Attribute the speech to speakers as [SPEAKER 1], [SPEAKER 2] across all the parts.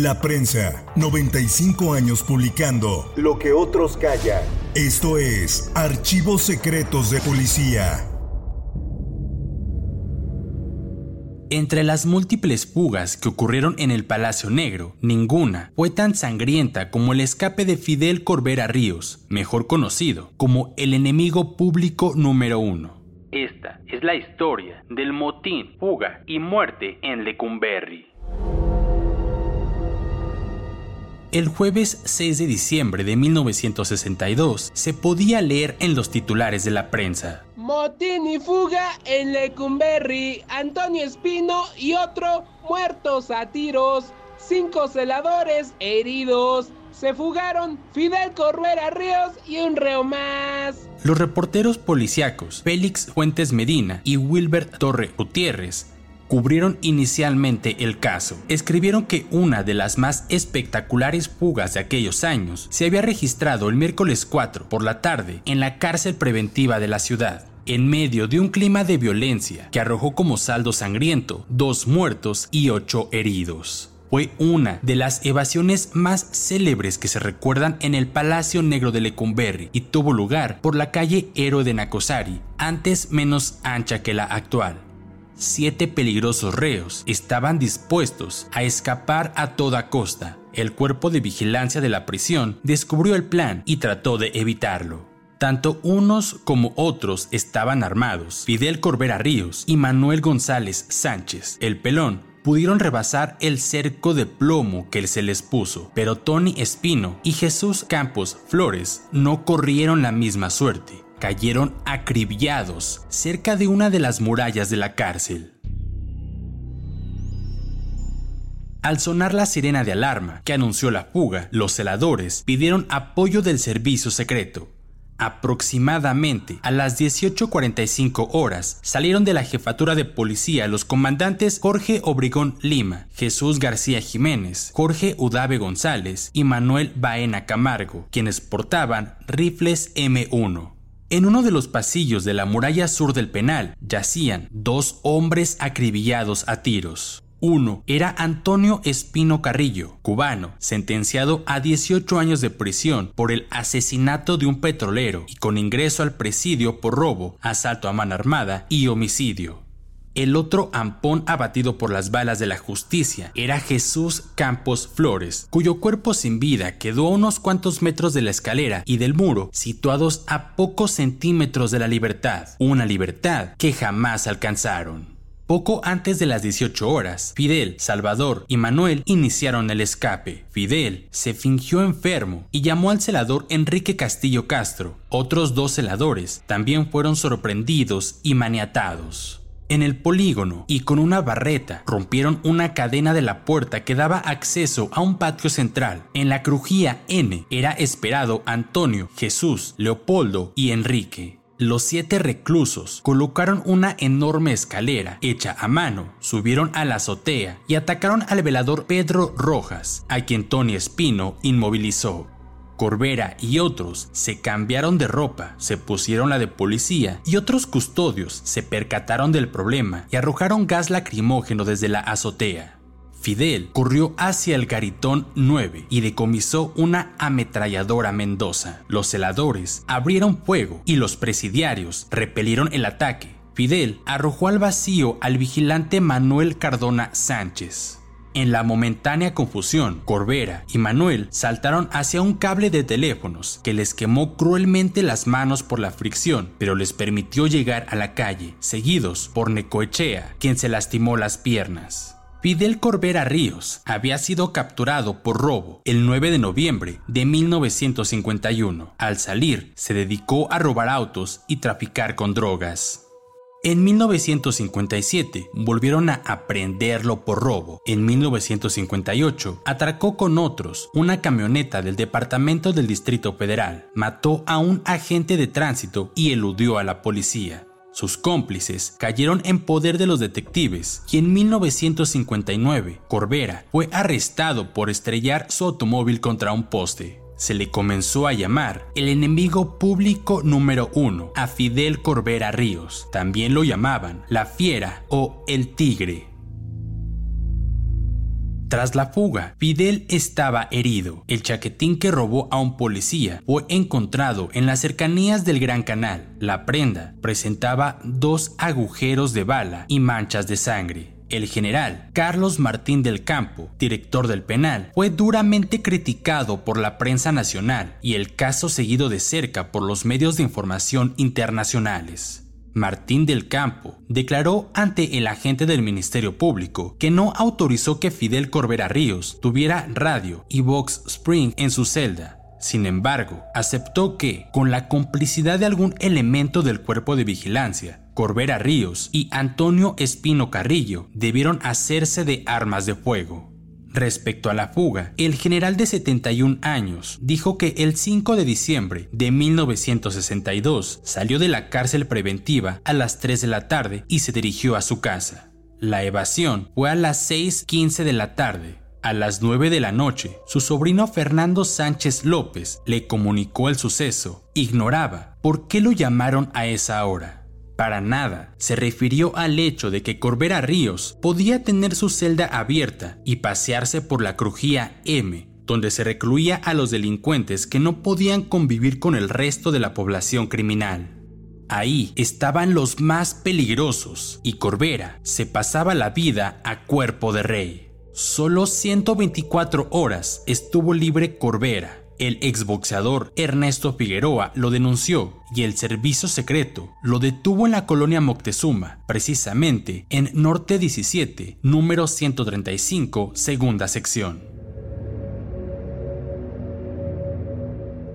[SPEAKER 1] La prensa, 95 años publicando
[SPEAKER 2] Lo que otros callan.
[SPEAKER 1] Esto es Archivos Secretos de Policía.
[SPEAKER 3] Entre las múltiples fugas que ocurrieron en el Palacio Negro, ninguna fue tan sangrienta como el escape de Fidel Corbera Ríos, mejor conocido como el enemigo público número uno. Esta es la historia del motín, fuga y muerte en Lecumberri. El jueves 6 de diciembre de 1962 se podía leer en los titulares de la prensa.
[SPEAKER 4] Motín y fuga en Lecumberri. Antonio Espino y otro muertos a tiros. Cinco celadores heridos. Se fugaron Fidel Corbera Ríos y un reo más.
[SPEAKER 3] Los reporteros policíacos Félix Fuentes Medina y Wilbert Torre Gutiérrez cubrieron inicialmente el caso. Escribieron que una de las más espectaculares fugas de aquellos años se había registrado el miércoles 4 por la tarde en la cárcel preventiva de la ciudad en medio de un clima de violencia que arrojó como saldo sangriento dos muertos y ocho heridos. Fue una de las evasiones más célebres que se recuerdan en el Palacio Negro de Lecumberri y tuvo lugar por la calle Héroe de antes menos ancha que la actual siete peligrosos reos estaban dispuestos a escapar a toda costa. El cuerpo de vigilancia de la prisión descubrió el plan y trató de evitarlo. Tanto unos como otros estaban armados. Fidel Corbera Ríos y Manuel González Sánchez, el pelón, pudieron rebasar el cerco de plomo que se les puso, pero Tony Espino y Jesús Campos Flores no corrieron la misma suerte cayeron acribillados cerca de una de las murallas de la cárcel. Al sonar la sirena de alarma que anunció la fuga, los celadores pidieron apoyo del servicio secreto. Aproximadamente a las 18.45 horas salieron de la jefatura de policía los comandantes Jorge Obregón Lima, Jesús García Jiménez, Jorge Udave González y Manuel Baena Camargo, quienes portaban rifles M1. En uno de los pasillos de la muralla sur del penal yacían dos hombres acribillados a tiros. Uno era Antonio Espino Carrillo, cubano, sentenciado a 18 años de prisión por el asesinato de un petrolero y con ingreso al presidio por robo, asalto a mano armada y homicidio. El otro ampón abatido por las balas de la justicia era Jesús Campos Flores, cuyo cuerpo sin vida quedó a unos cuantos metros de la escalera y del muro, situados a pocos centímetros de la libertad, una libertad que jamás alcanzaron. Poco antes de las 18 horas, Fidel, Salvador y Manuel iniciaron el escape. Fidel se fingió enfermo y llamó al celador Enrique Castillo Castro. Otros dos celadores también fueron sorprendidos y maniatados. En el polígono y con una barreta rompieron una cadena de la puerta que daba acceso a un patio central. En la crujía N era esperado Antonio, Jesús, Leopoldo y Enrique. Los siete reclusos colocaron una enorme escalera hecha a mano, subieron a la azotea y atacaron al velador Pedro Rojas, a quien Tony Espino inmovilizó. Corbera y otros se cambiaron de ropa, se pusieron la de policía y otros custodios se percataron del problema y arrojaron gas lacrimógeno desde la azotea. Fidel corrió hacia el garitón 9 y decomisó una ametralladora Mendoza. Los celadores abrieron fuego y los presidiarios repelieron el ataque. Fidel arrojó al vacío al vigilante Manuel Cardona Sánchez. En la momentánea confusión, Corbera y Manuel saltaron hacia un cable de teléfonos que les quemó cruelmente las manos por la fricción, pero les permitió llegar a la calle, seguidos por Necoechea, quien se lastimó las piernas. Fidel Corbera Ríos había sido capturado por robo el 9 de noviembre de 1951. Al salir, se dedicó a robar autos y traficar con drogas. En 1957 volvieron a aprenderlo por robo. En 1958 atracó con otros una camioneta del Departamento del Distrito Federal, mató a un agente de tránsito y eludió a la policía. Sus cómplices cayeron en poder de los detectives y en 1959 Corbera fue arrestado por estrellar su automóvil contra un poste se le comenzó a llamar el enemigo público número uno a Fidel Corbera Ríos. También lo llamaban la fiera o el tigre. Tras la fuga, Fidel estaba herido. El chaquetín que robó a un policía fue encontrado en las cercanías del Gran Canal. La prenda presentaba dos agujeros de bala y manchas de sangre. El general Carlos Martín del Campo, director del penal, fue duramente criticado por la prensa nacional y el caso seguido de cerca por los medios de información internacionales. Martín del Campo declaró ante el agente del Ministerio Público que no autorizó que Fidel Corbera Ríos tuviera radio y box spring en su celda sin embargo, aceptó que, con la complicidad de algún elemento del cuerpo de vigilancia, Corbera Ríos y Antonio Espino Carrillo debieron hacerse de armas de fuego. Respecto a la fuga, el general de 71 años dijo que el 5 de diciembre de 1962 salió de la cárcel preventiva a las 3 de la tarde y se dirigió a su casa. La evasión fue a las 6.15 de la tarde, a las 9 de la noche, su sobrino Fernando Sánchez López le comunicó el suceso. Ignoraba por qué lo llamaron a esa hora. Para nada se refirió al hecho de que Corbera Ríos podía tener su celda abierta y pasearse por la crujía M, donde se recluía a los delincuentes que no podían convivir con el resto de la población criminal. Ahí estaban los más peligrosos y Corbera se pasaba la vida a cuerpo de rey. Solo 124 horas estuvo libre Corbera. El exboxeador Ernesto Figueroa lo denunció y el servicio secreto lo detuvo en la colonia Moctezuma, precisamente en Norte 17, número 135, segunda sección.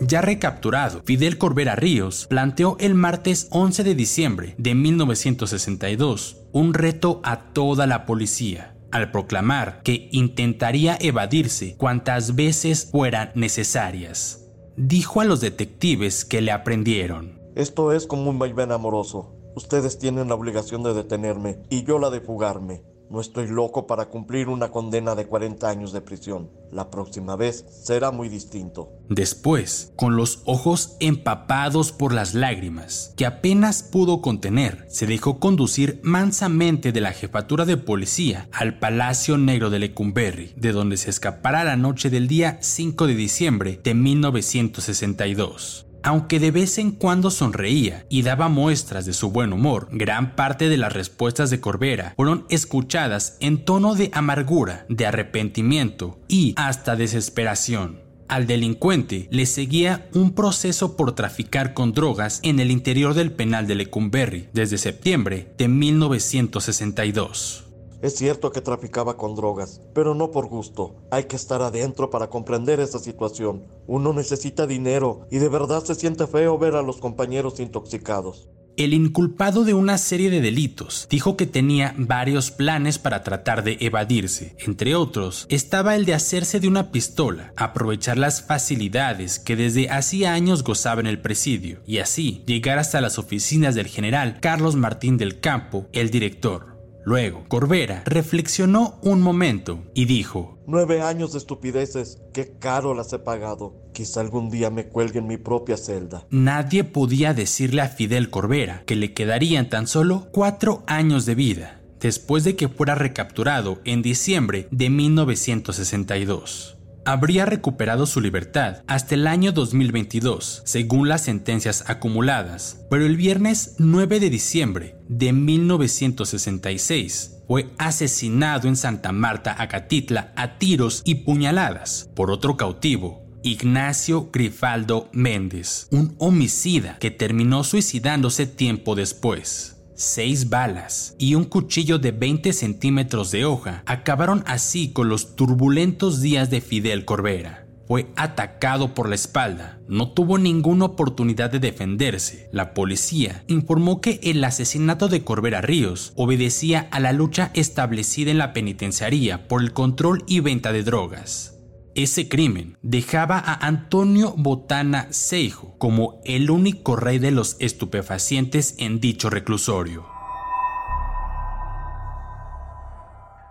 [SPEAKER 3] Ya recapturado, Fidel Corbera Ríos planteó el martes 11 de diciembre de 1962 un reto a toda la policía al proclamar que intentaría evadirse cuantas veces fueran necesarias. Dijo a los detectives que le aprendieron.
[SPEAKER 2] Esto es como un vaivén amoroso. Ustedes tienen la obligación de detenerme y yo la de fugarme. No estoy loco para cumplir una condena de 40 años de prisión. La próxima vez será muy distinto.
[SPEAKER 3] Después, con los ojos empapados por las lágrimas, que apenas pudo contener, se dejó conducir mansamente de la jefatura de policía al Palacio Negro de Lecumberri, de donde se escapara la noche del día 5 de diciembre de 1962. Aunque de vez en cuando sonreía y daba muestras de su buen humor, gran parte de las respuestas de Corbera fueron escuchadas en tono de amargura, de arrepentimiento y hasta desesperación. Al delincuente le seguía un proceso por traficar con drogas en el interior del penal de Lecumberri desde septiembre de 1962.
[SPEAKER 2] Es cierto que traficaba con drogas, pero no por gusto. Hay que estar adentro para comprender esa situación. Uno necesita dinero y de verdad se siente feo ver a los compañeros intoxicados.
[SPEAKER 3] El inculpado de una serie de delitos dijo que tenía varios planes para tratar de evadirse. Entre otros, estaba el de hacerse de una pistola, aprovechar las facilidades que desde hacía años gozaba en el presidio y así llegar hasta las oficinas del general Carlos Martín del Campo, el director. Luego, Corbera reflexionó un momento y dijo,
[SPEAKER 2] Nueve años de estupideces, qué caro las he pagado. Quizá algún día me cuelgue en mi propia celda.
[SPEAKER 3] Nadie podía decirle a Fidel Corbera que le quedarían tan solo cuatro años de vida. después de que fuera recapturado en diciembre de 1962 habría recuperado su libertad hasta el año 2022, según las sentencias acumuladas, pero el viernes 9 de diciembre de 1966 fue asesinado en Santa Marta, Acatitla, a tiros y puñaladas por otro cautivo, Ignacio Grifaldo Méndez, un homicida que terminó suicidándose tiempo después seis balas y un cuchillo de 20 centímetros de hoja acabaron así con los turbulentos días de Fidel Corbera. Fue atacado por la espalda, no tuvo ninguna oportunidad de defenderse. La policía informó que el asesinato de Corbera Ríos obedecía a la lucha establecida en la penitenciaría por el control y venta de drogas. Ese crimen dejaba a Antonio Botana Seijo como el único rey de los estupefacientes en dicho reclusorio.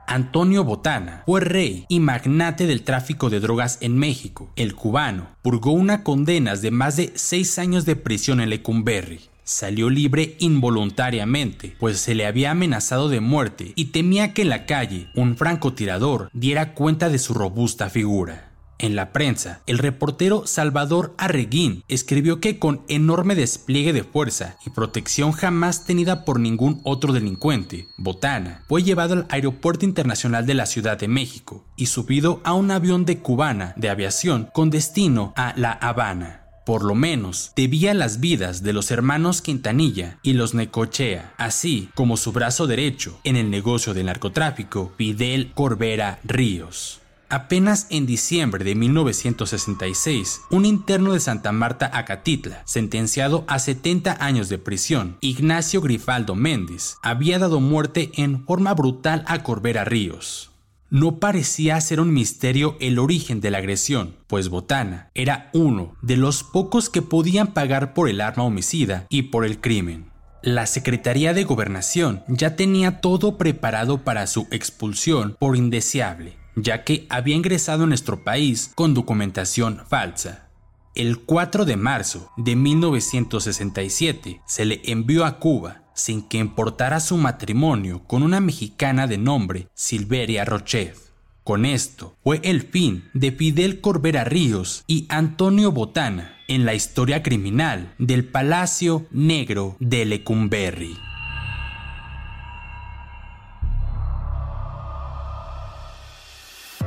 [SPEAKER 3] Antonio Botana fue rey y magnate del tráfico de drogas en México. El cubano purgó una condena de más de seis años de prisión en Lecumberri salió libre involuntariamente, pues se le había amenazado de muerte y temía que en la calle un francotirador diera cuenta de su robusta figura. En la prensa, el reportero Salvador Arreguín escribió que con enorme despliegue de fuerza y protección jamás tenida por ningún otro delincuente, Botana fue llevado al Aeropuerto Internacional de la Ciudad de México y subido a un avión de cubana de aviación con destino a La Habana por lo menos, debía las vidas de los hermanos Quintanilla y los Necochea, así como su brazo derecho en el negocio del narcotráfico, Fidel Corbera Ríos. Apenas en diciembre de 1966, un interno de Santa Marta Acatitla, sentenciado a 70 años de prisión, Ignacio Grifaldo Méndez, había dado muerte en forma brutal a Corbera Ríos. No parecía ser un misterio el origen de la agresión, pues Botana era uno de los pocos que podían pagar por el arma homicida y por el crimen. La Secretaría de Gobernación ya tenía todo preparado para su expulsión por indeseable, ya que había ingresado en nuestro país con documentación falsa. El 4 de marzo de 1967 se le envió a Cuba sin que importara su matrimonio con una mexicana de nombre Silveria Rochet. Con esto fue el fin de Fidel Corbera Ríos y Antonio Botana en la historia criminal del Palacio Negro de Lecumberri.